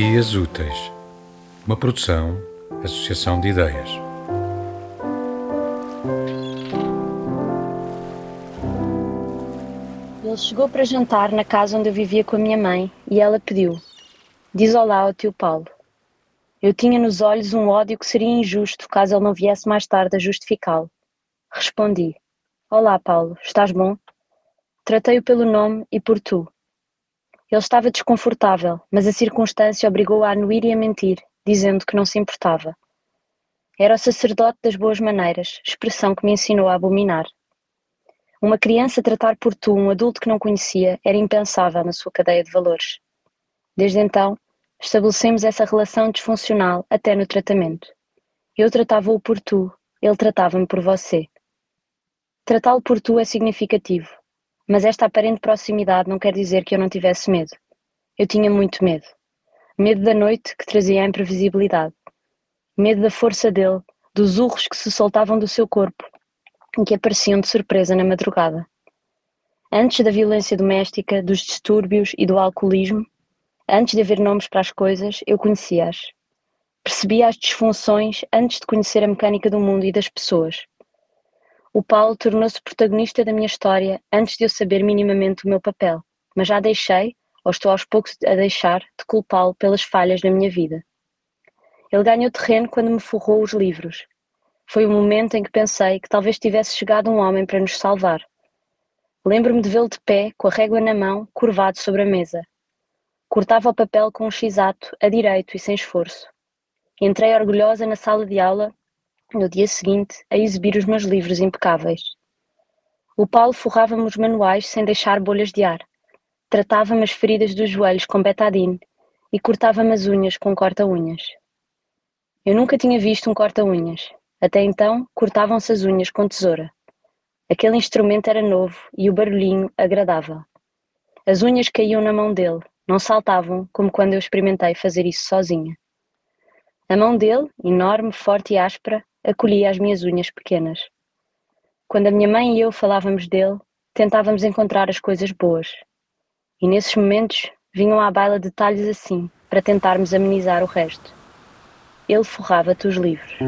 Dias Úteis, uma produção, associação de ideias. Ele chegou para jantar na casa onde eu vivia com a minha mãe e ela pediu: Diz olá ao tio Paulo. Eu tinha nos olhos um ódio que seria injusto caso ele não viesse mais tarde a justificá-lo. Respondi: Olá, Paulo, estás bom? Tratei-o pelo nome e por tu. Ele estava desconfortável, mas a circunstância obrigou-o a anuir e a mentir, dizendo que não se importava. Era o sacerdote das boas maneiras, expressão que me ensinou a abominar. Uma criança tratar por tu um adulto que não conhecia era impensável na sua cadeia de valores. Desde então, estabelecemos essa relação disfuncional até no tratamento. Eu tratava-o por tu, ele tratava-me por você. Tratá-lo por tu é significativo, mas esta aparente proximidade não quer dizer que eu não tivesse medo. Eu tinha muito medo. Medo da noite que trazia a imprevisibilidade. Medo da força dele, dos urros que se soltavam do seu corpo e que apareciam de surpresa na madrugada. Antes da violência doméstica, dos distúrbios e do alcoolismo, antes de haver nomes para as coisas, eu conhecia-as. Percebia as disfunções antes de conhecer a mecânica do mundo e das pessoas. O Paulo tornou-se protagonista da minha história antes de eu saber minimamente o meu papel, mas já deixei, ou estou aos poucos a deixar, de culpá-lo pelas falhas na minha vida. Ele ganhou terreno quando me forrou os livros. Foi o momento em que pensei que talvez tivesse chegado um homem para nos salvar. Lembro-me de vê-lo de pé, com a régua na mão, curvado sobre a mesa. Cortava o papel com um x-ato, a direito e sem esforço. Entrei orgulhosa na sala de aula no dia seguinte, a exibir os meus livros impecáveis. O Paulo forrava-me os manuais sem deixar bolhas de ar. Tratava-me as feridas dos joelhos com betadine e cortava-me as unhas com corta-unhas. Eu nunca tinha visto um corta-unhas. Até então, cortavam-se as unhas com tesoura. Aquele instrumento era novo e o barulhinho agradável. As unhas caíam na mão dele, não saltavam como quando eu experimentei fazer isso sozinha. A mão dele, enorme, forte e áspera, acolhia as minhas unhas pequenas. Quando a minha mãe e eu falávamos dele, tentávamos encontrar as coisas boas. E nesses momentos vinham à baila detalhes assim, para tentarmos amenizar o resto. Ele forrava-te os livros.